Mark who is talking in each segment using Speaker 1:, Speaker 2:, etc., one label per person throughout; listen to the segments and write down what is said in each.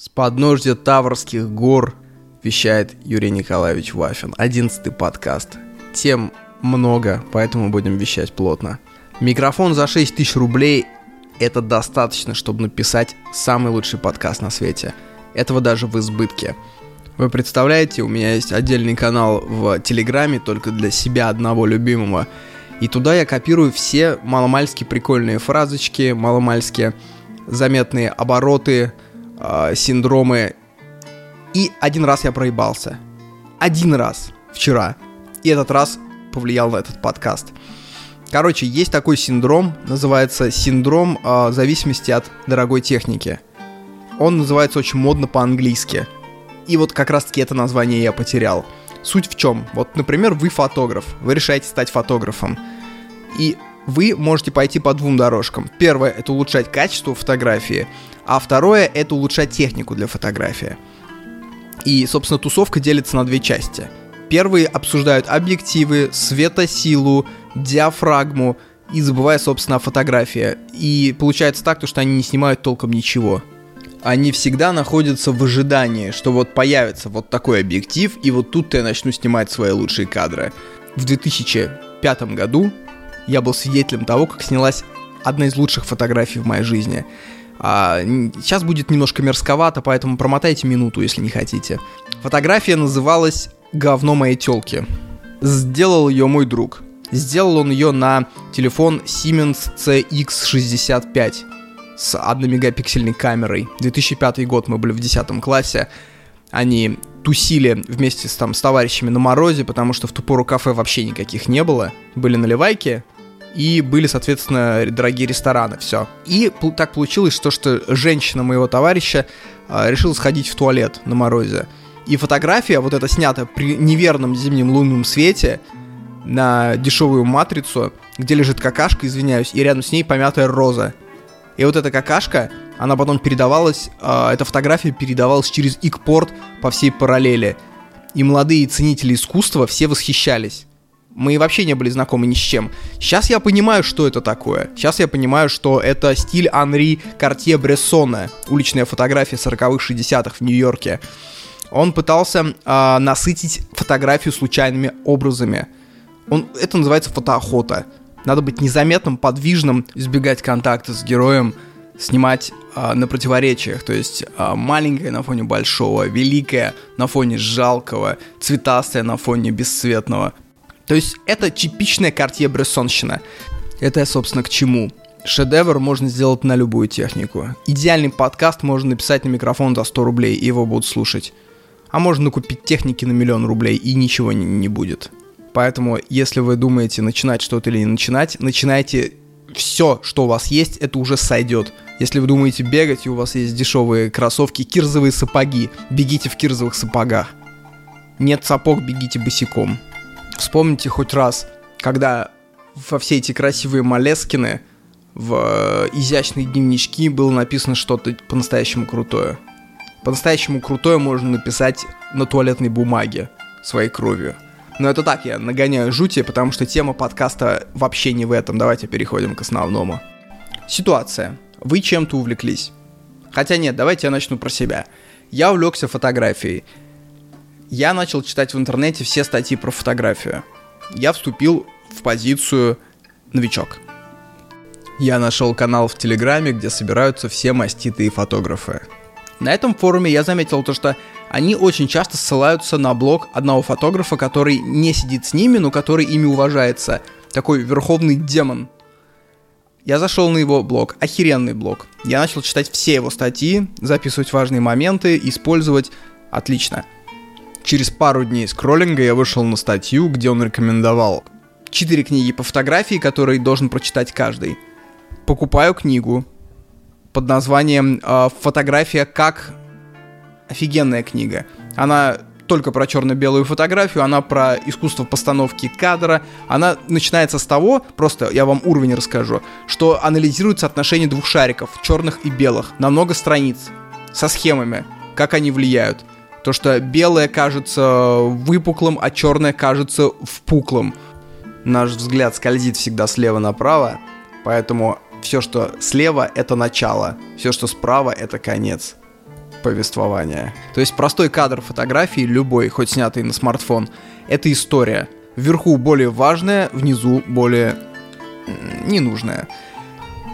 Speaker 1: С подножья Таврских гор вещает Юрий Николаевич Вафин. Одиннадцатый подкаст. Тем много, поэтому будем вещать плотно. Микрофон за 6 тысяч рублей – это достаточно, чтобы написать самый лучший подкаст на свете. Этого даже в избытке. Вы представляете, у меня есть отдельный канал в Телеграме только для себя одного любимого. И туда я копирую все маломальски прикольные фразочки, маломальски заметные обороты – э, синдромы. И один раз я проебался. Один раз. Вчера. И этот раз повлиял на этот подкаст. Короче, есть такой синдром, называется синдром э, зависимости от дорогой техники. Он называется очень модно по-английски. И вот как раз-таки это название я потерял. Суть в чем? Вот, например, вы фотограф, вы решаете стать фотографом. И вы можете пойти по двум дорожкам. Первое — это улучшать качество фотографии, а второе — это улучшать технику для фотографии. И, собственно, тусовка делится на две части. Первые обсуждают объективы, светосилу, диафрагму и забывая, собственно, о фотографии. И получается так, что они не снимают толком ничего. Они всегда находятся в ожидании, что вот появится вот такой объектив, и вот тут я начну снимать свои лучшие кадры. В 2005 году я был свидетелем того, как снялась одна из лучших фотографий в моей жизни. А, сейчас будет немножко мерзковато, поэтому промотайте минуту, если не хотите. Фотография называлась «Говно моей телки». Сделал ее мой друг. Сделал он ее на телефон Siemens CX65 с 1 мегапиксельной камерой. 2005 год, мы были в 10 классе. Они тусили вместе с, там, с товарищами на морозе, потому что в ту пору кафе вообще никаких не было. Были наливайки, и были, соответственно, дорогие рестораны, все. И так получилось, что, что женщина моего товарища э, решила сходить в туалет на морозе. И фотография, вот эта снята при неверном зимнем лунном свете, на дешевую матрицу, где лежит какашка, извиняюсь, и рядом с ней помятая роза. И вот эта какашка, она потом передавалась, э, эта фотография передавалась через икпорт по всей параллели. И молодые ценители искусства все восхищались. Мы вообще не были знакомы ни с чем. Сейчас я понимаю, что это такое. Сейчас я понимаю, что это стиль Анри Картье Брессона, уличная фотография 40-х, 60-х в Нью-Йорке. Он пытался э, насытить фотографию случайными образами. Он, это называется фотоохота. Надо быть незаметным, подвижным, избегать контакта с героем, снимать э, на противоречиях, то есть э, маленькое на фоне большого, великое на фоне жалкого, цветастое на фоне бесцветного. То есть это типичная Картье Брессонщина. Это я, собственно, к чему. Шедевр можно сделать на любую технику. Идеальный подкаст можно написать на микрофон за 100 рублей, и его будут слушать. А можно купить техники на миллион рублей, и ничего не, не будет. Поэтому, если вы думаете начинать что-то или не начинать, начинайте все, что у вас есть, это уже сойдет. Если вы думаете бегать, и у вас есть дешевые кроссовки, кирзовые сапоги, бегите в кирзовых сапогах. Нет сапог, бегите босиком. Вспомните хоть раз, когда во все эти красивые Малескины в э, изящные дневнички было написано что-то по-настоящему крутое. По-настоящему крутое можно написать на туалетной бумаге своей кровью. Но это так, я нагоняю жути, потому что тема подкаста вообще не в этом. Давайте переходим к основному. Ситуация. Вы чем-то увлеклись. Хотя нет, давайте я начну про себя. Я увлекся фотографией я начал читать в интернете все статьи про фотографию. Я вступил в позицию новичок. Я нашел канал в Телеграме, где собираются все маститые фотографы. На этом форуме я заметил то, что они очень часто ссылаются на блог одного фотографа, который не сидит с ними, но который ими уважается. Такой верховный демон. Я зашел на его блог, охеренный блог. Я начал читать все его статьи, записывать важные моменты, использовать. Отлично. Через пару дней скроллинга я вышел на статью, где он рекомендовал четыре книги по фотографии, которые должен прочитать каждый. Покупаю книгу под названием э, «Фотография как...» Офигенная книга. Она только про черно-белую фотографию, она про искусство постановки кадра. Она начинается с того, просто я вам уровень расскажу, что анализируется отношение двух шариков, черных и белых, на много страниц, со схемами, как они влияют. То, что белое кажется выпуклым, а черное кажется впуклым. Наш взгляд скользит всегда слева направо, поэтому все, что слева, это начало, все, что справа, это конец. повествования. То есть простой кадр фотографии, любой, хоть снятый на смартфон, это история. Вверху более важная, внизу более ненужная.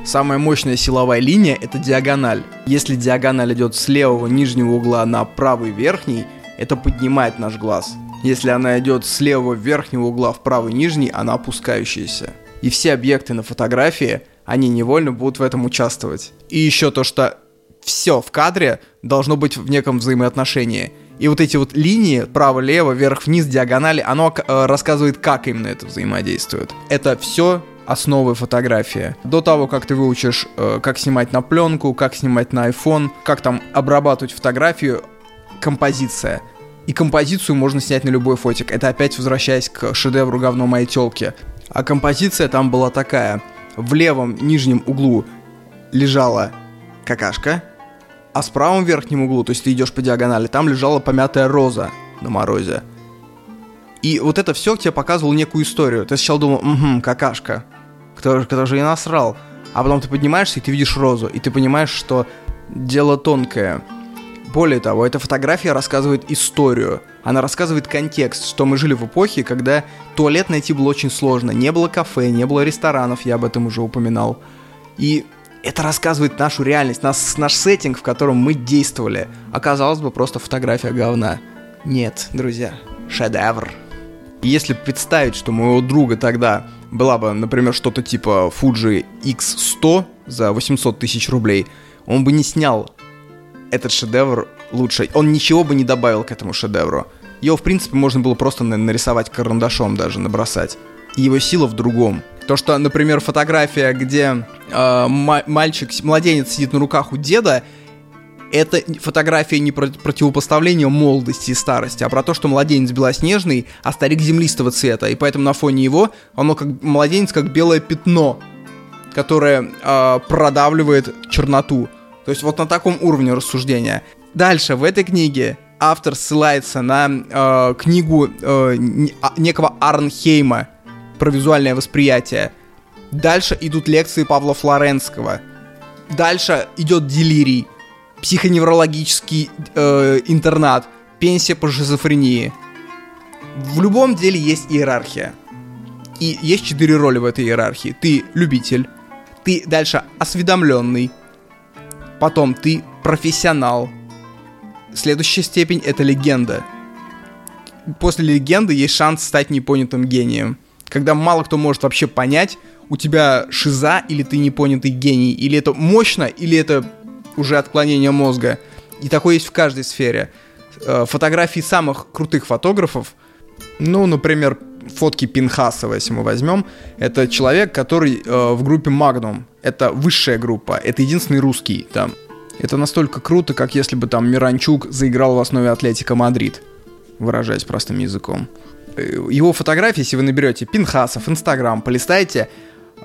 Speaker 1: Самая мощная силовая линия — это диагональ. Если диагональ идет с левого нижнего угла на правый верхний, это поднимает наш глаз. Если она идет с левого верхнего угла в правый нижний, она опускающаяся. И все объекты на фотографии, они невольно будут в этом участвовать. И еще то, что все в кадре должно быть в неком взаимоотношении. И вот эти вот линии, право-лево, вверх-вниз, диагонали, оно э, рассказывает, как именно это взаимодействует. Это все основы фотографии. До того, как ты выучишь, э, как снимать на пленку, как снимать на iPhone, как там обрабатывать фотографию, композиция. И композицию можно снять на любой фотик. Это опять возвращаясь к шедевру говно моей телки. А композиция там была такая. В левом нижнем углу лежала какашка, а с правом верхнем углу, то есть ты идешь по диагонали, там лежала помятая роза на морозе. И вот это все тебе показывало некую историю. Ты сначала думал, угу, какашка. Кто, кто же и насрал? А потом ты поднимаешься, и ты видишь розу, и ты понимаешь, что дело тонкое. Более того, эта фотография рассказывает историю. Она рассказывает контекст, что мы жили в эпохе, когда туалет найти было очень сложно. Не было кафе, не было ресторанов, я об этом уже упоминал. И это рассказывает нашу реальность, наш, наш сеттинг, в котором мы действовали. Оказалось бы, просто фотография говна. Нет, друзья, шедевр. И если представить, что моего друга тогда была бы, например, что-то типа Fuji X100 за 800 тысяч рублей, он бы не снял этот шедевр лучше. Он ничего бы не добавил к этому шедевру. Его, в принципе, можно было просто нарисовать карандашом даже, набросать. И его сила в другом. То, что, например, фотография, где э, мальчик, младенец сидит на руках у деда, это фотография не про противопоставление молодости и старости, а про то, что младенец белоснежный, а старик землистого цвета. И поэтому на фоне его оно как младенец как белое пятно, которое э, продавливает черноту. То есть вот на таком уровне рассуждения. Дальше в этой книге автор ссылается на э, книгу э, некого Арнхейма про визуальное восприятие. Дальше идут лекции Павла Флоренского. Дальше идет делирий психоневрологический э, интернат, пенсия по шизофрении. В любом деле есть иерархия. И есть четыре роли в этой иерархии. Ты любитель, ты дальше осведомленный, потом ты профессионал. Следующая степень это легенда. После легенды есть шанс стать непонятым гением. Когда мало кто может вообще понять, у тебя шиза или ты непонятый гений, или это мощно, или это уже отклонение мозга. И такое есть в каждой сфере. Э, фотографии самых крутых фотографов, ну, например, фотки Пинхасова, если мы возьмем, это человек, который э, в группе Magnum. Это высшая группа, это единственный русский там. Это настолько круто, как если бы там Миранчук заиграл в основе Атлетика Мадрид, выражаясь простым языком. Э, его фотографии, если вы наберете Пинхасов, Инстаграм, полистаете,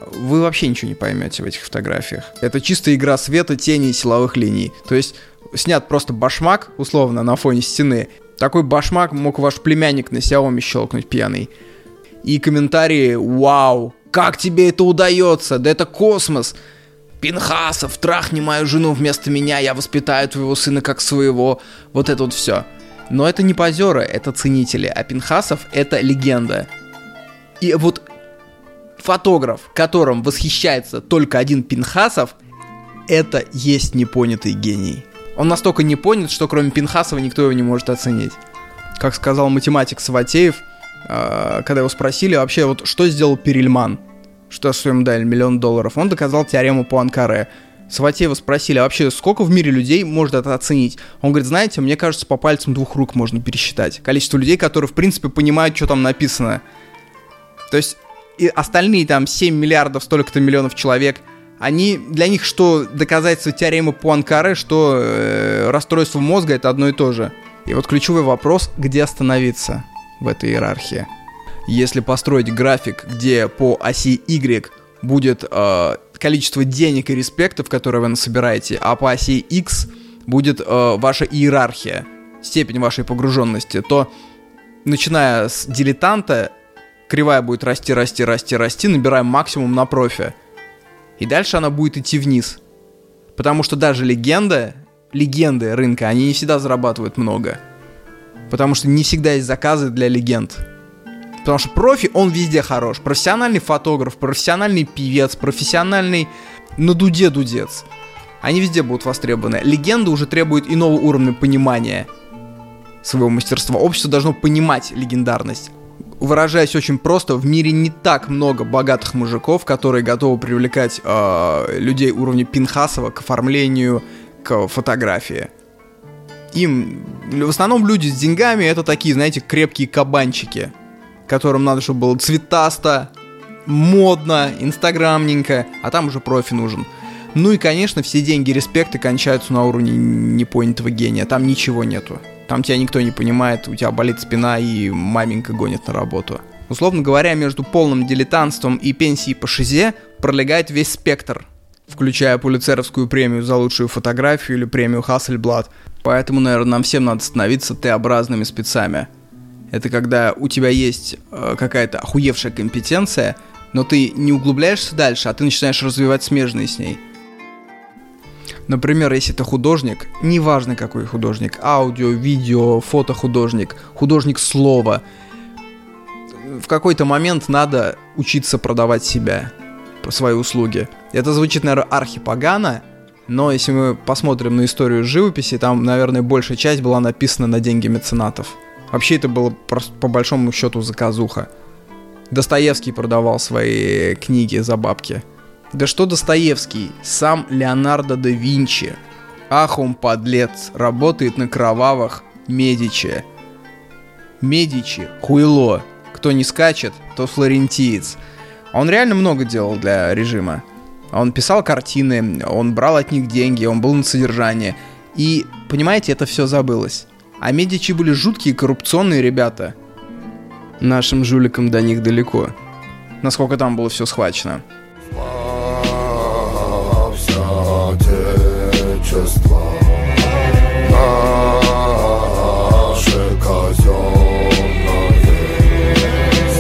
Speaker 1: вы вообще ничего не поймете в этих фотографиях. Это чистая игра света, тени и силовых линий. То есть снят просто башмак, условно, на фоне стены. Такой башмак мог ваш племянник на Xiaomi щелкнуть пьяный. И комментарии «Вау! Как тебе это удается? Да это космос!» Пинхасов, трахни мою жену вместо меня, я воспитаю твоего сына как своего. Вот это вот все. Но это не позеры, это ценители, а Пинхасов это легенда. И вот фотограф, которым восхищается только один Пинхасов, это есть непонятый гений. Он настолько не понят, что кроме Пинхасова никто его не может оценить. Как сказал математик Саватеев, э, когда его спросили вообще, вот что сделал Перельман, что что дали миллион долларов, он доказал теорему по Анкаре. Саватеева спросили, а вообще сколько в мире людей может это оценить? Он говорит, знаете, мне кажется, по пальцам двух рук можно пересчитать. Количество людей, которые, в принципе, понимают, что там написано. То есть и остальные там 7 миллиардов, столько-то миллионов человек, они, для них что доказательство теоремы Пуанкаре, что э, расстройство мозга это одно и то же. И вот ключевой вопрос, где остановиться в этой иерархии. Если построить график, где по оси Y будет э, количество денег и респектов, которые вы насобираете, а по оси X будет э, ваша иерархия, степень вашей погруженности, то начиная с дилетанта кривая будет расти, расти, расти, расти, набираем максимум на профи. И дальше она будет идти вниз. Потому что даже легенда легенды рынка, они не всегда зарабатывают много. Потому что не всегда есть заказы для легенд. Потому что профи, он везде хорош. Профессиональный фотограф, профессиональный певец, профессиональный на дуде дудец. Они везде будут востребованы. Легенда уже требует иного уровня понимания своего мастерства. Общество должно понимать легендарность. Выражаясь очень просто, в мире не так много богатых мужиков, которые готовы привлекать э, людей уровня Пинхасова к оформлению, к фотографии. Им, в основном люди с деньгами, это такие, знаете, крепкие кабанчики, которым надо, чтобы было цветасто, модно, инстаграмненько, а там уже профи нужен. Ну и, конечно, все деньги респекты кончаются на уровне непонятого гения. Там ничего нету. Там тебя никто не понимает, у тебя болит спина и маменька гонит на работу. Условно говоря, между полным дилетантством и пенсией по шизе пролегает весь спектр, включая пулицеровскую премию за лучшую фотографию или премию Хассельблад. Поэтому, наверное, нам всем надо становиться Т-образными спецами. Это когда у тебя есть э, какая-то охуевшая компетенция, но ты не углубляешься дальше, а ты начинаешь развивать смежные с ней. Например, если это художник, неважно какой художник, аудио, видео, фотохудожник, художник слова, в какой-то момент надо учиться продавать себя, свои услуги. Это звучит, наверное, архипогано, но если мы посмотрим на историю живописи, там, наверное, большая часть была написана на деньги меценатов. Вообще это было по большому счету заказуха. Достоевский продавал свои книги за бабки. Да что Достоевский, сам Леонардо да Винчи. Ах, он подлец, работает на кровавых Медичи. Медичи, хуйло. Кто не скачет, то флорентиец. Он реально много делал для режима. Он писал картины, он брал от них деньги, он был на содержание. И, понимаете, это все забылось. А Медичи были жуткие коррупционные ребята. Нашим жуликам до них далеко. Насколько там было все схвачено. Отечества Наше казенное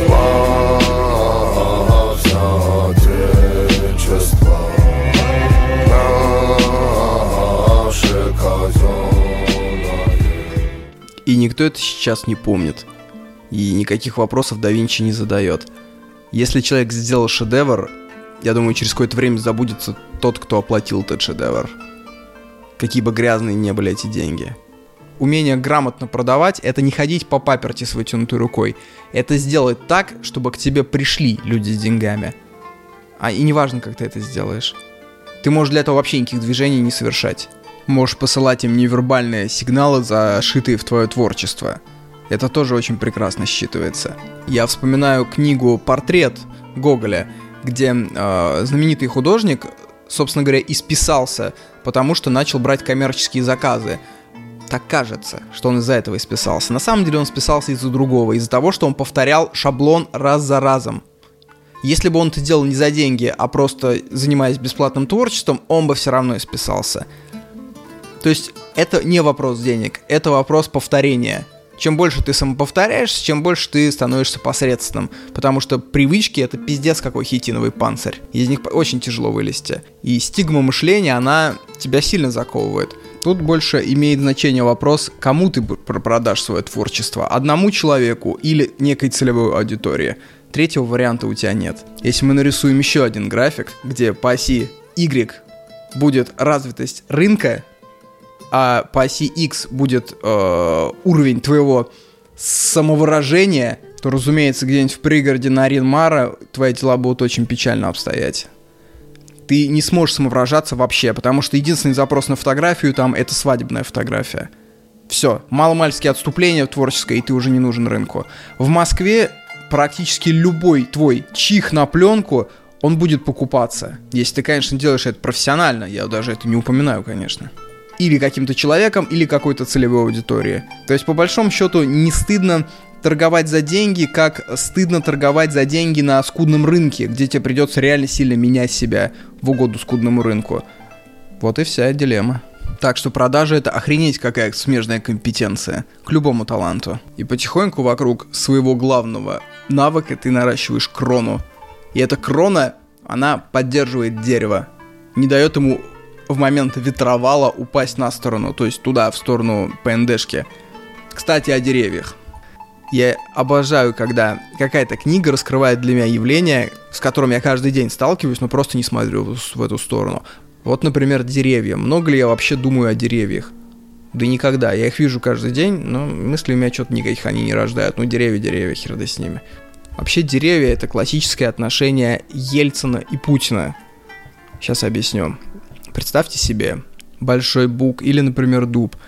Speaker 1: Славься отечество Наше казенное И никто это сейчас не помнит. И никаких вопросов да Винчи не задает. Если человек сделал шедевр, я думаю, через какое-то время забудется тот, кто оплатил этот шедевр. Какие бы грязные не были эти деньги. Умение грамотно продавать — это не ходить по паперти с вытянутой рукой. Это сделать так, чтобы к тебе пришли люди с деньгами. А и неважно, как ты это сделаешь. Ты можешь для этого вообще никаких движений не совершать. Можешь посылать им невербальные сигналы, зашитые в твое творчество. Это тоже очень прекрасно считывается. Я вспоминаю книгу «Портрет» Гоголя, где э, знаменитый художник, собственно говоря, исписался, потому что начал брать коммерческие заказы. Так кажется, что он из-за этого исписался. На самом деле он списался из-за другого, из-за того, что он повторял шаблон раз за разом. Если бы он это делал не за деньги, а просто занимаясь бесплатным творчеством, он бы все равно исписался. То есть это не вопрос денег, это вопрос повторения – чем больше ты самоповторяешься, чем больше ты становишься посредственным. Потому что привычки — это пиздец какой хитиновый панцирь. Из них очень тяжело вылезти. И стигма мышления, она тебя сильно заковывает. Тут больше имеет значение вопрос, кому ты продашь свое творчество. Одному человеку или некой целевой аудитории. Третьего варианта у тебя нет. Если мы нарисуем еще один график, где по оси Y будет развитость рынка, а по оси X будет э, уровень твоего самовыражения, то, разумеется, где-нибудь в пригороде на Аринмара твои дела будут очень печально обстоять. Ты не сможешь самовыражаться вообще, потому что единственный запрос на фотографию там это свадебная фотография. Все, маломальские отступления творческое, и ты уже не нужен рынку. В Москве практически любой твой чих на пленку, он будет покупаться. Если ты, конечно, делаешь это профессионально, я даже это не упоминаю, конечно или каким-то человеком, или какой-то целевой аудитории. То есть, по большому счету, не стыдно торговать за деньги, как стыдно торговать за деньги на скудном рынке, где тебе придется реально сильно менять себя в угоду скудному рынку. Вот и вся дилемма. Так что продажа это охренеть какая смежная компетенция к любому таланту. И потихоньку вокруг своего главного навыка ты наращиваешь крону. И эта крона, она поддерживает дерево, не дает ему в момент ветровала упасть на сторону, то есть туда, в сторону ПНДшки. Кстати, о деревьях. Я обожаю, когда какая-то книга раскрывает для меня явление, с которым я каждый день сталкиваюсь, но просто не смотрю в эту сторону. Вот, например, деревья. Много ли я вообще думаю о деревьях? Да никогда. Я их вижу каждый день, но мысли у меня что-то никаких они не рождают. Ну, деревья, деревья, хер да с ними. Вообще, деревья — это классическое отношение Ельцина и Путина. Сейчас объясню. Представьте себе большой бук или, например, дуб —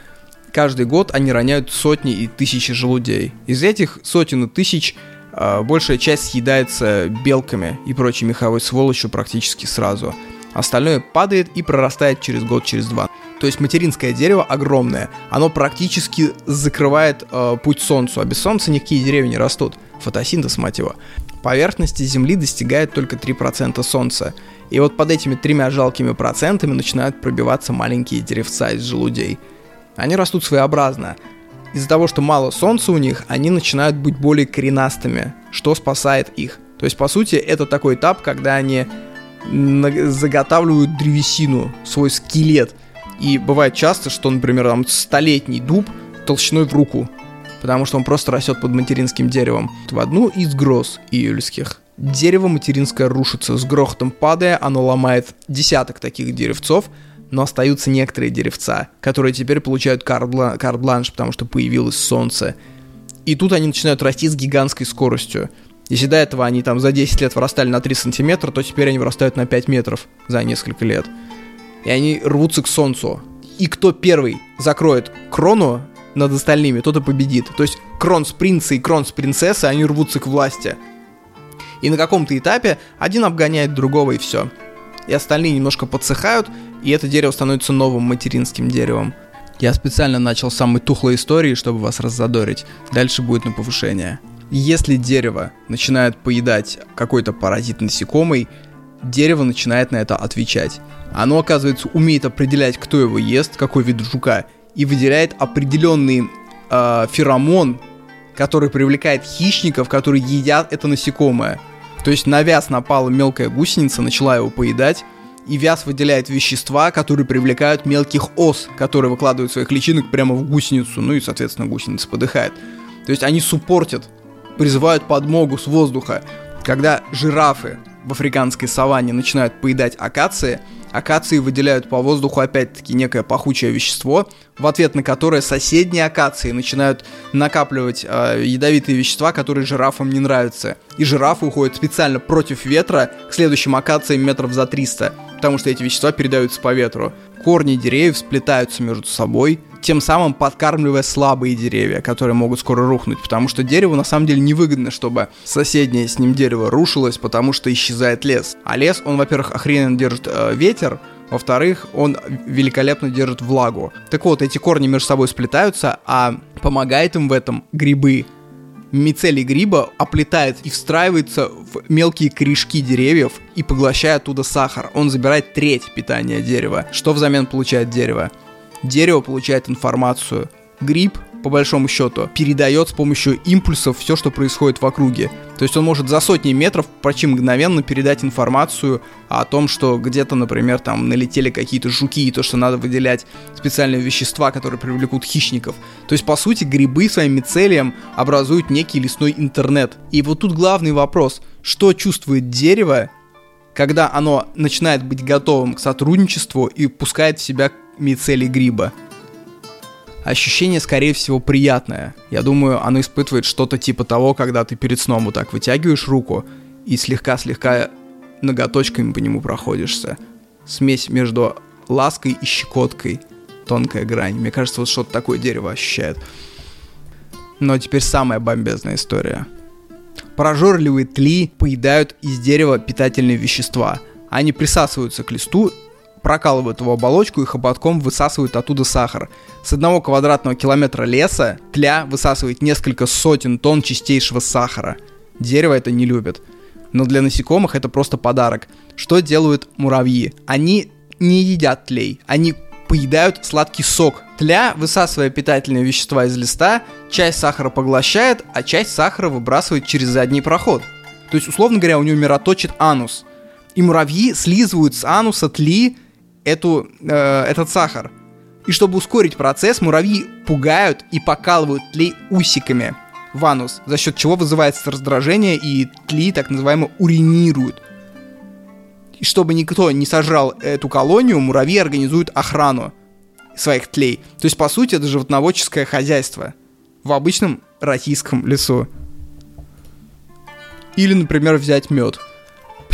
Speaker 1: каждый год они роняют сотни и тысячи желудей. Из этих сотен и тысяч э, большая часть съедается белками и прочей меховой сволочью практически сразу. Остальное падает и прорастает через год, через два. То есть материнское дерево огромное. Оно практически закрывает э, путь солнцу, а без солнца никакие деревья не растут. Фотосинтез, мать его. Поверхности Земли достигает только 3% солнца. И вот под этими тремя жалкими процентами начинают пробиваться маленькие деревца из желудей – они растут своеобразно. Из-за того, что мало солнца у них, они начинают быть более коренастыми, что спасает их. То есть, по сути, это такой этап, когда они заготавливают древесину, свой скелет. И бывает часто, что, например, там столетний дуб толщиной в руку, потому что он просто растет под материнским деревом. В одну из гроз июльских дерево материнское рушится, с грохотом падая, оно ломает десяток таких деревцов, но остаются некоторые деревца, которые теперь получают карт-бланш, потому что появилось солнце. И тут они начинают расти с гигантской скоростью. Если до этого они там за 10 лет вырастали на 3 сантиметра, то теперь они вырастают на 5 метров за несколько лет. И они рвутся к солнцу. И кто первый закроет крону над остальными, тот и победит. То есть крон с принца и крон с принцессы, они рвутся к власти. И на каком-то этапе один обгоняет другого и все. И остальные немножко подсыхают, и это дерево становится новым материнским деревом. Я специально начал с самой тухлой истории, чтобы вас раззадорить. Дальше будет на повышение. Если дерево начинает поедать какой-то паразит насекомый, дерево начинает на это отвечать. Оно, оказывается, умеет определять, кто его ест, какой вид жука, и выделяет определенный э, феромон, который привлекает хищников, которые едят это насекомое. То есть на вяз напала мелкая гусеница, начала его поедать, и вяз выделяет вещества, которые привлекают мелких ос, которые выкладывают своих личинок прямо в гусеницу, ну и, соответственно, гусеница подыхает. То есть они суппортят, призывают подмогу с воздуха. Когда жирафы в африканской саванне начинают поедать акации, акации выделяют по воздуху опять-таки некое пахучее вещество, в ответ на которое соседние акации начинают накапливать э, ядовитые вещества, которые жирафам не нравятся. И жирафы уходят специально против ветра к следующим акациям метров за 300, потому что эти вещества передаются по ветру. Корни деревьев сплетаются между собой, тем самым подкармливая слабые деревья, которые могут скоро рухнуть, потому что дереву на самом деле невыгодно, чтобы соседнее с ним дерево рушилось, потому что исчезает лес. А лес, он, во-первых, охрененно держит э, ветер, во-вторых, он великолепно держит влагу. Так вот, эти корни между собой сплетаются, а помогает им в этом грибы. Мицелий гриба оплетает и встраивается в мелкие корешки деревьев и поглощает оттуда сахар. Он забирает треть питания дерева. Что взамен получает дерево? Дерево получает информацию. Гриб, по большому счету, передает с помощью импульсов все, что происходит в округе. То есть он может за сотни метров почти мгновенно передать информацию о том, что где-то, например, там налетели какие-то жуки, и то, что надо выделять специальные вещества, которые привлекут хищников. То есть, по сути, грибы своим мицелием образуют некий лесной интернет. И вот тут главный вопрос, что чувствует дерево, когда оно начинает быть готовым к сотрудничеству и пускает в себя мицелий гриба. Ощущение, скорее всего, приятное. Я думаю, оно испытывает что-то типа того, когда ты перед сном вот так вытягиваешь руку и слегка-слегка ноготочками по нему проходишься. Смесь между лаской и щекоткой. Тонкая грань. Мне кажется, вот что-то такое дерево ощущает. Но теперь самая бомбезная история. Прожорливые тли поедают из дерева питательные вещества. Они присасываются к листу прокалывают его оболочку и хоботком высасывают оттуда сахар. С одного квадратного километра леса тля высасывает несколько сотен тонн чистейшего сахара. Дерево это не любит. Но для насекомых это просто подарок. Что делают муравьи? Они не едят тлей, они поедают сладкий сок. Тля, высасывая питательные вещества из листа, часть сахара поглощает, а часть сахара выбрасывает через задний проход. То есть, условно говоря, у него мироточит анус. И муравьи слизывают с ануса тли эту, э, этот сахар. И чтобы ускорить процесс, муравьи пугают и покалывают тлей усиками в анус, за счет чего вызывается раздражение и тли так называемо уринируют. И чтобы никто не сожрал эту колонию, муравьи организуют охрану своих тлей. То есть, по сути, это животноводческое хозяйство в обычном российском лесу. Или, например, взять мед.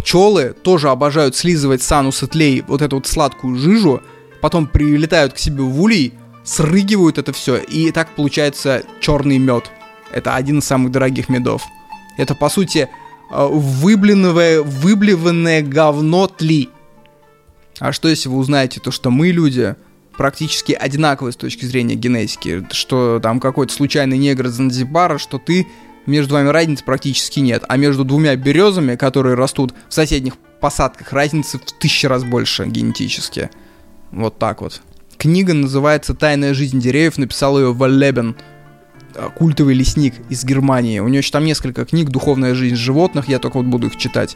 Speaker 1: Пчелы тоже обожают слизывать с ануса тлей вот эту вот сладкую жижу, потом прилетают к себе в улей, срыгивают это все, и так получается черный мед. Это один из самых дорогих медов. Это, по сути, э, выблинное, выблеванное говно тли. А что если вы узнаете то, что мы, люди, практически одинаковые с точки зрения генетики, что там какой-то случайный негр Занзибара, что ты, между вами разницы практически нет, а между двумя березами, которые растут в соседних посадках, разницы в тысячу раз больше генетически. Вот так вот. Книга называется «Тайная жизнь деревьев», написал ее Валлебен, э, культовый лесник из Германии. У него еще там несколько книг «Духовная жизнь животных», я только вот буду их читать.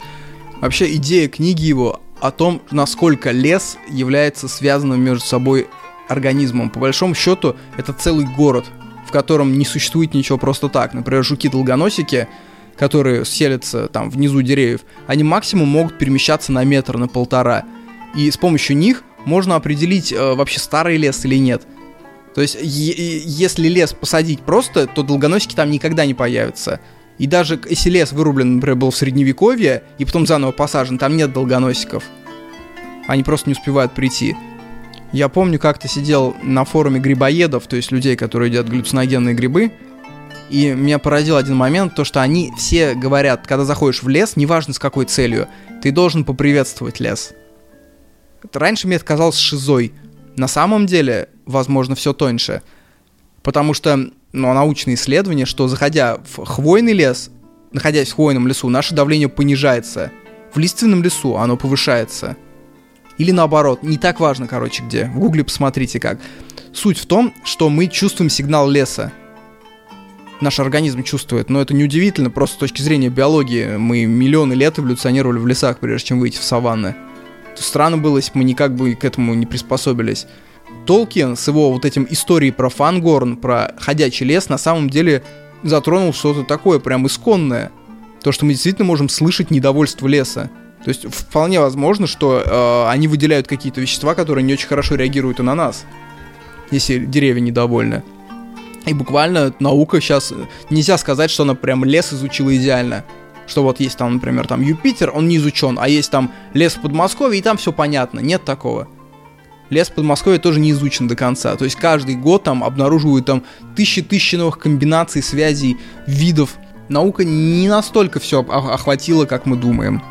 Speaker 1: Вообще идея книги его о том, насколько лес является связанным между собой организмом. По большому счету, это целый город, в котором не существует ничего просто так. Например, жуки-долгоносики, которые селятся там внизу деревьев, они максимум могут перемещаться на метр, на полтора. И с помощью них можно определить э, вообще старый лес или нет. То есть, если лес посадить просто, то долгоносики там никогда не появятся. И даже если лес вырублен, например, был в средневековье, и потом заново посажен, там нет долгоносиков. Они просто не успевают прийти. Я помню, как-то сидел на форуме грибоедов, то есть людей, которые едят галлюциногенные грибы, и меня поразил один момент, то что они все говорят, когда заходишь в лес, неважно с какой целью, ты должен поприветствовать лес. Это раньше мне это казалось шизой. На самом деле, возможно, все тоньше. Потому что ну, научные исследования, что заходя в хвойный лес, находясь в хвойном лесу, наше давление понижается. В лиственном лесу оно повышается. Или наоборот, не так важно, короче, где. В гугле посмотрите как. Суть в том, что мы чувствуем сигнал леса. Наш организм чувствует, но это неудивительно, просто с точки зрения биологии. Мы миллионы лет эволюционировали в лесах, прежде чем выйти в саванны. Странно было, если бы мы никак бы к этому не приспособились. Толкин с его вот этим историей про Фангорн, про ходячий лес, на самом деле затронул что-то такое прям исконное. То, что мы действительно можем слышать недовольство леса. То есть вполне возможно, что э, они выделяют какие-то вещества, которые не очень хорошо реагируют и на нас, если деревья недовольны. И буквально наука сейчас нельзя сказать, что она прям лес изучила идеально. Что вот есть там, например, там Юпитер, он не изучен, а есть там лес в Подмосковье, и там все понятно. Нет такого лес Подмосковья тоже не изучен до конца. То есть каждый год там обнаруживают там тысячи-тысячи новых комбинаций, связей, видов. Наука не настолько все охватила, как мы думаем.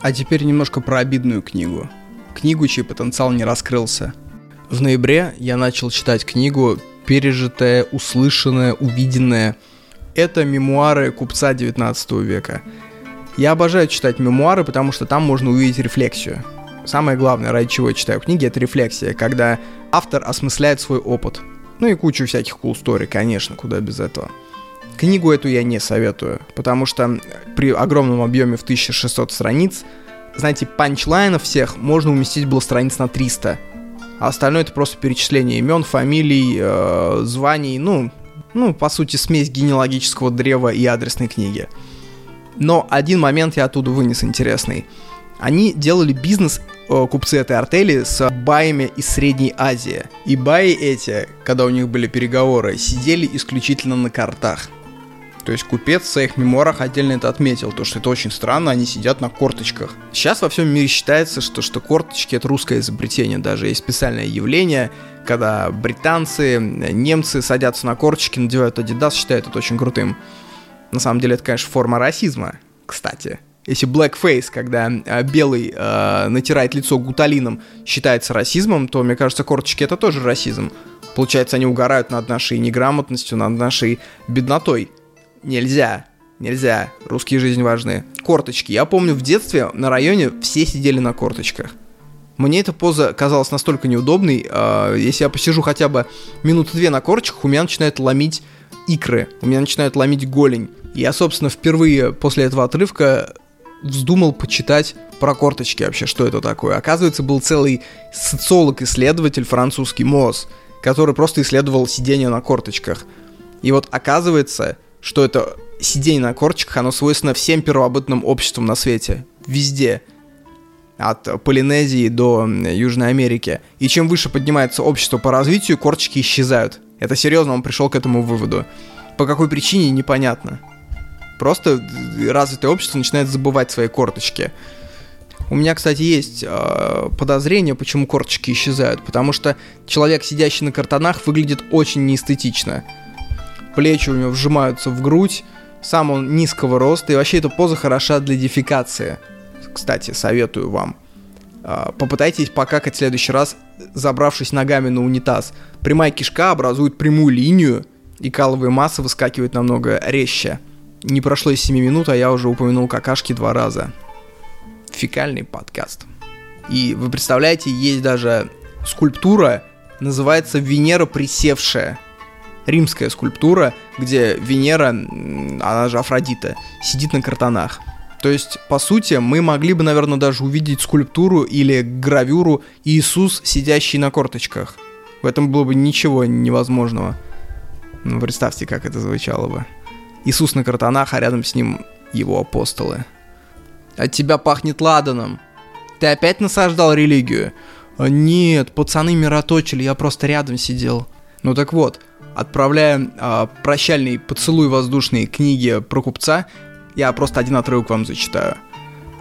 Speaker 1: А теперь немножко про обидную книгу. Книгу, чей потенциал не раскрылся. В ноябре я начал читать книгу «Пережитое, услышанное, увиденное». Это мемуары купца 19 века. Я обожаю читать мемуары, потому что там можно увидеть рефлексию – Самое главное, ради чего я читаю книги, это рефлексия, когда автор осмысляет свой опыт. Ну и кучу всяких cool story, конечно, куда без этого. Книгу эту я не советую, потому что при огромном объеме в 1600 страниц, знаете, панчлайнов всех можно уместить было страниц на 300. А остальное это просто перечисление имен, фамилий, э, званий, ну, ну, по сути, смесь генеалогического древа и адресной книги. Но один момент я оттуда вынес интересный. Они делали бизнес Э, купцы этой артели с баями из Средней Азии. И баи эти, когда у них были переговоры, сидели исключительно на картах. То есть купец в своих мемуарах отдельно это отметил, то что это очень странно, они сидят на корточках. Сейчас во всем мире считается, что, что корточки это русское изобретение, даже есть специальное явление, когда британцы, немцы садятся на корточки, надевают Adidas, считают это очень крутым. На самом деле это, конечно, форма расизма, кстати если blackface, когда э, белый э, натирает лицо гуталином, считается расизмом, то, мне кажется, корточки это тоже расизм. Получается, они угорают над нашей неграмотностью, над нашей беднотой. Нельзя. Нельзя. Русские жизни важны. Корточки. Я помню, в детстве на районе все сидели на корточках. Мне эта поза казалась настолько неудобной. Э, если я посижу хотя бы минуты две на корточках, у меня начинает ломить икры, у меня начинает ломить голень. Я, собственно, впервые после этого отрывка вздумал почитать про корточки вообще, что это такое. Оказывается, был целый социолог-исследователь французский МОЗ, который просто исследовал сидение на корточках. И вот оказывается, что это сидение на корточках, оно свойственно всем первобытным обществам на свете. Везде. От Полинезии до Южной Америки. И чем выше поднимается общество по развитию, корточки исчезают. Это серьезно, он пришел к этому выводу. По какой причине, непонятно. Просто развитое общество начинает забывать свои корточки. У меня, кстати, есть э, подозрение, почему корточки исчезают. Потому что человек, сидящий на картонах, выглядит очень неэстетично. Плечи у него вжимаются в грудь, сам он низкого роста, и вообще эта поза хороша для дефекации. Кстати, советую вам. Э, попытайтесь покакать в следующий раз, забравшись ногами на унитаз. Прямая кишка образует прямую линию, и каловые массы выскакивают намного резче. Не прошло и 7 минут, а я уже упомянул какашки два раза. Фекальный подкаст. И вы представляете, есть даже скульптура, называется Венера присевшая. Римская скульптура, где Венера, она же Афродита, сидит на картонах. То есть, по сути, мы могли бы, наверное, даже увидеть скульптуру или гравюру Иисус, сидящий на корточках. В этом было бы ничего невозможного. Ну, представьте, как это звучало бы. Иисус на картонах, а рядом с ним его апостолы. От тебя пахнет ладаном. Ты опять насаждал религию? Нет, пацаны мироточили, я просто рядом сидел. Ну так вот, отправляя э, прощальный поцелуй воздушной книги про купца, я просто один отрывок вам зачитаю.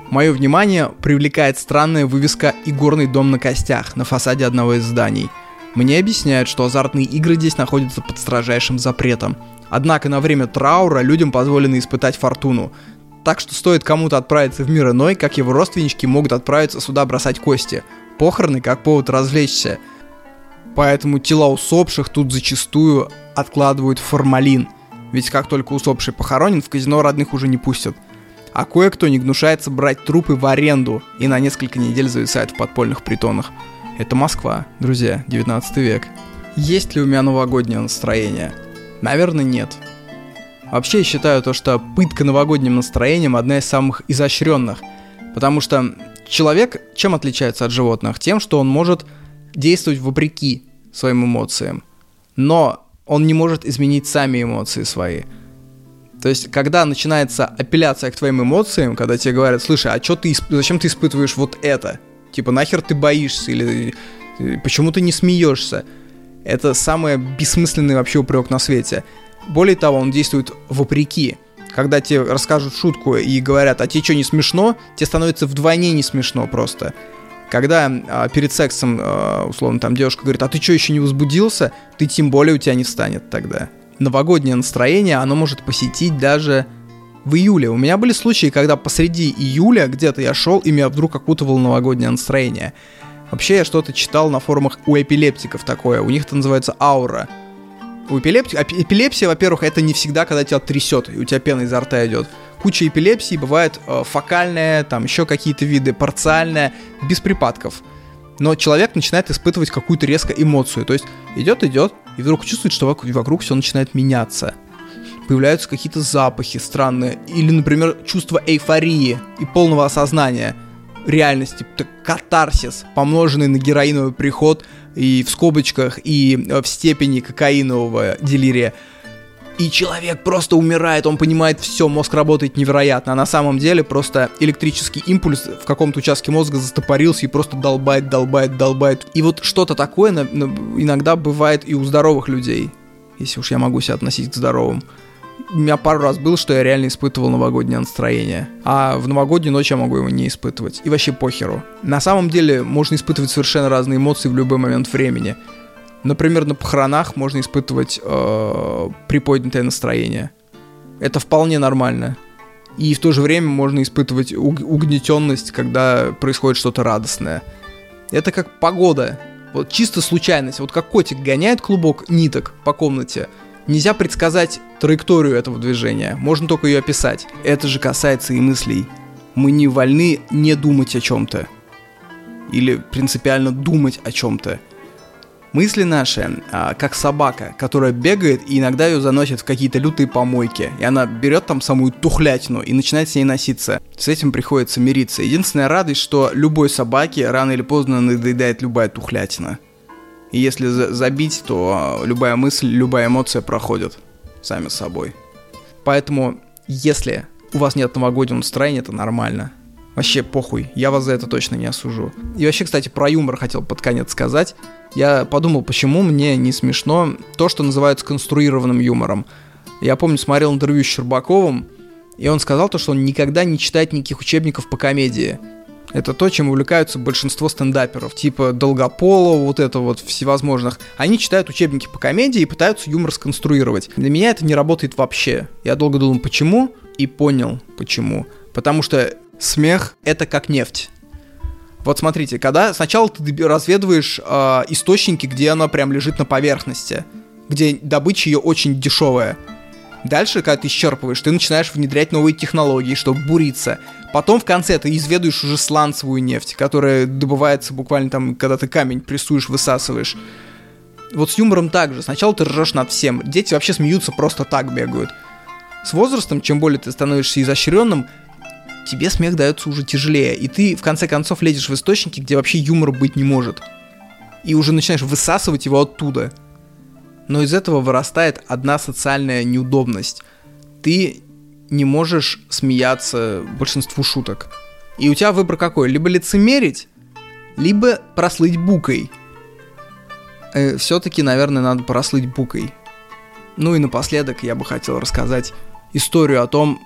Speaker 1: Мое внимание привлекает странная вывеска «Игорный дом на костях» на фасаде одного из зданий. Мне объясняют, что азартные игры здесь находятся под строжайшим запретом. Однако на время траура людям позволено испытать фортуну. Так что стоит кому-то отправиться в мир иной, как его родственнички могут отправиться сюда бросать кости. Похороны как повод развлечься. Поэтому тела усопших тут зачастую откладывают в формалин. Ведь как только усопший похоронен, в казино родных уже не пустят. А кое-кто не гнушается брать трупы в аренду и на несколько недель зависает в подпольных притонах. Это Москва, друзья, 19 век. Есть ли у меня новогоднее настроение? Наверное, нет. Вообще я считаю то, что пытка новогодним настроением одна из самых изощренных. Потому что человек чем отличается от животных? Тем, что он может действовать вопреки своим эмоциям. Но он не может изменить сами эмоции свои. То есть, когда начинается апелляция к твоим эмоциям, когда тебе говорят, слушай, а чё ты, зачем ты испытываешь вот это? Типа, нахер ты боишься? Или почему ты не смеешься? Это самый бессмысленный вообще упрек на свете. Более того, он действует вопреки. Когда тебе расскажут шутку и говорят, а тебе что, не смешно? Тебе становится вдвойне не смешно просто. Когда а, перед сексом, а, условно, там девушка говорит, а ты что, еще не возбудился? Ты тем более у тебя не встанет тогда. Новогоднее настроение, оно может посетить даже в июле. У меня были случаи, когда посреди июля где-то я шел, и меня вдруг окутывало новогоднее настроение. Вообще я что-то читал на форумах у эпилептиков такое. У них это называется аура. У эпилептиков... Эпилепсия, во-первых, это не всегда, когда тебя трясет, и у тебя пена изо рта идет. Куча эпилепсии бывает э, фокальная, там еще какие-то виды, парциальная, без припадков. Но человек начинает испытывать какую-то резко эмоцию. То есть идет, идет, и вдруг чувствует, что вокруг, вокруг все начинает меняться. Появляются какие-то запахи странные. Или, например, чувство эйфории и полного осознания – реальности, катарсис, помноженный на героиновый приход и в скобочках, и э, в степени кокаинового делирия. И человек просто умирает, он понимает все, мозг работает невероятно, а на самом деле просто электрический импульс в каком-то участке мозга застопорился и просто долбает, долбает, долбает. И вот что-то такое иногда бывает и у здоровых людей, если уж я могу себя относить к здоровым у меня пару раз было, что я реально испытывал новогоднее настроение. А в новогоднюю ночь я могу его не испытывать. И вообще похеру. На самом деле можно испытывать совершенно разные эмоции в любой момент времени. Например, на похоронах можно испытывать э, приподнятое настроение. Это вполне нормально. И в то же время можно испытывать уг- угнетенность, когда происходит что-то радостное. Это как погода. Вот чисто случайность. Вот как котик гоняет клубок ниток по комнате – Нельзя предсказать траекторию этого движения, можно только ее описать. Это же касается и мыслей. Мы не вольны не думать о чем-то. Или принципиально думать о чем-то. Мысли наши, а, как собака, которая бегает, и иногда ее заносит в какие-то лютые помойки. И она берет там самую тухлятину и начинает с ней носиться. С этим приходится мириться. Единственная радость, что любой собаке рано или поздно надоедает любая тухлятина. И если забить, то а, любая мысль, любая эмоция проходят сами собой. Поэтому, если у вас нет новогоднего настроения, это нормально. Вообще похуй, я вас за это точно не осужу. И вообще, кстати, про юмор хотел под конец сказать. Я подумал, почему мне не смешно то, что называют сконструированным юмором. Я помню, смотрел интервью с Щербаковым, и он сказал то, что он никогда не читает никаких учебников по комедии. Это то, чем увлекаются большинство стендаперов, типа Долгополова, вот это вот всевозможных. Они читают учебники по комедии и пытаются юмор сконструировать. Для меня это не работает вообще. Я долго думал, почему, и понял, почему. Потому что смех — это как нефть. Вот смотрите, когда сначала ты разведываешь э, источники, где она прям лежит на поверхности, где добыча ее очень дешевая. Дальше, когда ты исчерпываешь, ты начинаешь внедрять новые технологии, чтобы буриться. Потом в конце ты изведуешь уже сланцевую нефть, которая добывается буквально там, когда ты камень прессуешь, высасываешь. Вот с юмором также. Сначала ты ржешь над всем. Дети вообще смеются, просто так бегают. С возрастом, чем более ты становишься изощренным, тебе смех дается уже тяжелее. И ты, в конце концов, лезешь в источники, где вообще юмор быть не может. И уже начинаешь высасывать его оттуда. Но из этого вырастает одна социальная неудобность. Ты не можешь смеяться большинству шуток. И у тебя выбор какой? Либо лицемерить, либо прослыть букой. Э, все-таки, наверное, надо прослыть букой. Ну и напоследок я бы хотел рассказать историю о том,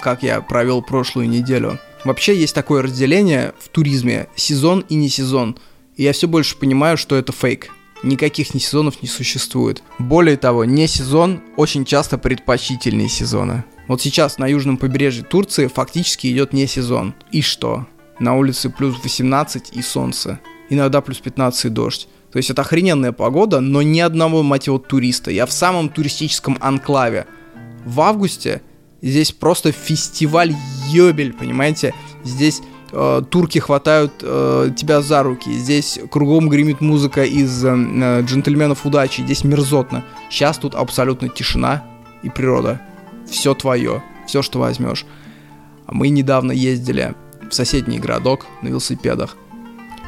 Speaker 1: как я провел прошлую неделю. Вообще есть такое разделение в туризме сезон и не сезон. И я все больше понимаю, что это фейк. Никаких не сезонов не существует. Более того, не сезон очень часто предпочтительнее сезона. Вот сейчас на южном побережье Турции фактически идет не сезон. И что? На улице плюс 18 и солнце. Иногда плюс 15 и дождь. То есть это охрененная погода, но ни одного, мать его, туриста. Я в самом туристическом анклаве. В августе здесь просто фестиваль ёбель, понимаете? Здесь э, турки хватают э, тебя за руки, здесь кругом гремит музыка из э, э джентльменов удачи, здесь мерзотно. Сейчас тут абсолютно тишина и природа все твое, все, что возьмешь. А мы недавно ездили в соседний городок на велосипедах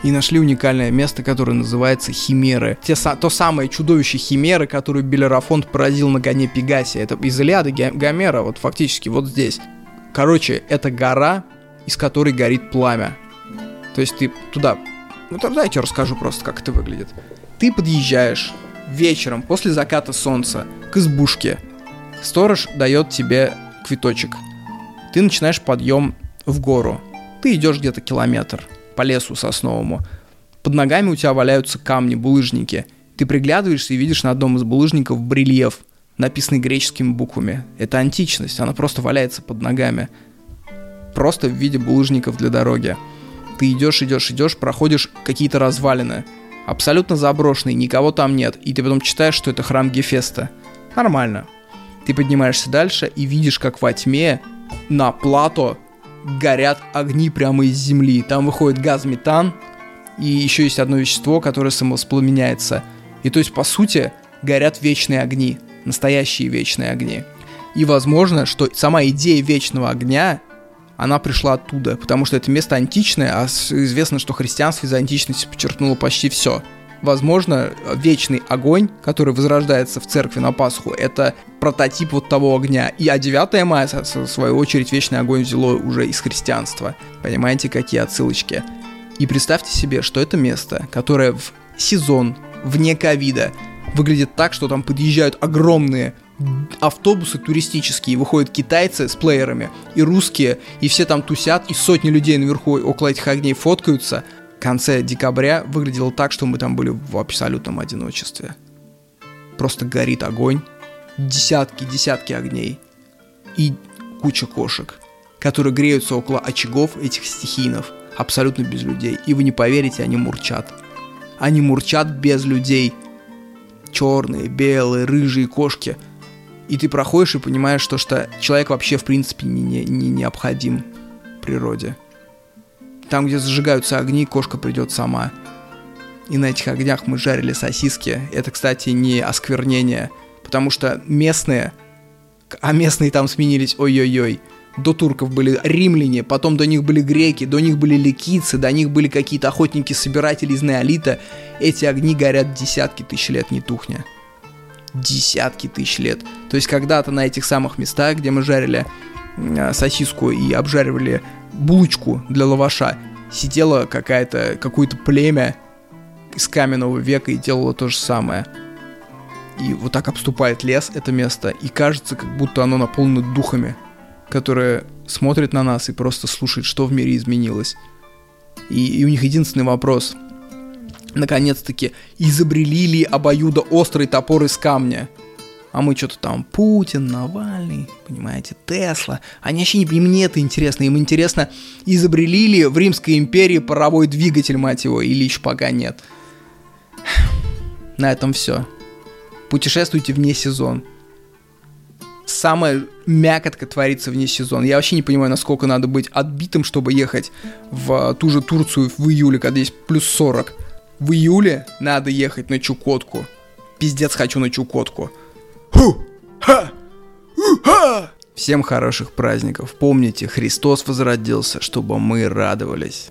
Speaker 1: и нашли уникальное место, которое называется Химеры. Те, то самое чудовище Химеры, которое Белерафонт поразил на гоне Пегасия. Это из Илиады Гомера, вот фактически вот здесь. Короче, это гора, из которой горит пламя. То есть ты туда... Ну, тогда я тебе расскажу просто, как это выглядит. Ты подъезжаешь вечером после заката солнца к избушке, Сторож дает тебе квиточек. Ты начинаешь подъем в гору. Ты идешь где-то километр по лесу сосновому. Под ногами у тебя валяются камни, булыжники. Ты приглядываешься и видишь на одном из булыжников брельеф, написанный греческими буквами. Это античность, она просто валяется под ногами. Просто в виде булыжников для дороги. Ты идешь, идешь, идешь, проходишь какие-то развалины. Абсолютно заброшенные, никого там нет. И ты потом читаешь, что это храм Гефеста. Нормально. Ты поднимаешься дальше и видишь, как во тьме на плато горят огни прямо из земли. Там выходит газ метан, и еще есть одно вещество, которое самовоспламеняется. И то есть, по сути, горят вечные огни, настоящие вечные огни. И возможно, что сама идея вечного огня, она пришла оттуда, потому что это место античное, а известно, что христианство из античности подчеркнуло почти все – Возможно, вечный огонь, который возрождается в церкви на Пасху, это прототип вот того огня. И а 9 мая, в свою очередь, вечный огонь взяло уже из христианства. Понимаете, какие отсылочки? И представьте себе, что это место, которое в сезон, вне ковида, выглядит так, что там подъезжают огромные автобусы туристические, выходят китайцы с плеерами, и русские, и все там тусят, и сотни людей наверху около этих огней фоткаются – конце декабря выглядело так, что мы там были в абсолютном одиночестве. Просто горит огонь, десятки, десятки огней и куча кошек, которые греются около очагов этих стихийнов, абсолютно без людей. И вы не поверите, они мурчат. Они мурчат без людей. Черные, белые, рыжие кошки. И ты проходишь и понимаешь, что, что человек вообще в принципе не, не, не необходим природе. Там, где зажигаются огни, кошка придет сама. и на этих огнях мы жарили сосиски. Это, кстати, не осквернение, потому что местные, а местные там сменились, ой-ой-ой, до турков были римляне, потом до них были греки, до них были ликийцы, до них были какие-то охотники-собиратели из неолита. Эти огни горят десятки тысяч лет, не тухня. Десятки тысяч лет. То есть когда-то на этих самых местах, где мы жарили э, сосиску и обжаривали булочку для лаваша, сидело какая-то, какое-то племя из каменного века и делало то же самое. И вот так обступает лес это место, и кажется, как будто оно наполнено духами которые смотрят на нас и просто слушают, что в мире изменилось. И, и у них единственный вопрос. Наконец-таки, изобрели ли обоюдо острый топор из камня? А мы что-то там, Путин, Навальный, понимаете, Тесла. Они вообще не, им это интересно. Им интересно, изобрели ли в Римской империи паровой двигатель, мать его, или еще пока нет. На этом все. Путешествуйте вне сезон самая мякотка творится вне сезона. Я вообще не понимаю, насколько надо быть отбитым, чтобы ехать в ту же Турцию в июле, когда здесь плюс 40. В июле надо ехать на Чукотку. Пиздец хочу на Чукотку. Ху! Ха! Ха! Всем хороших праздников. Помните, Христос возродился, чтобы мы радовались.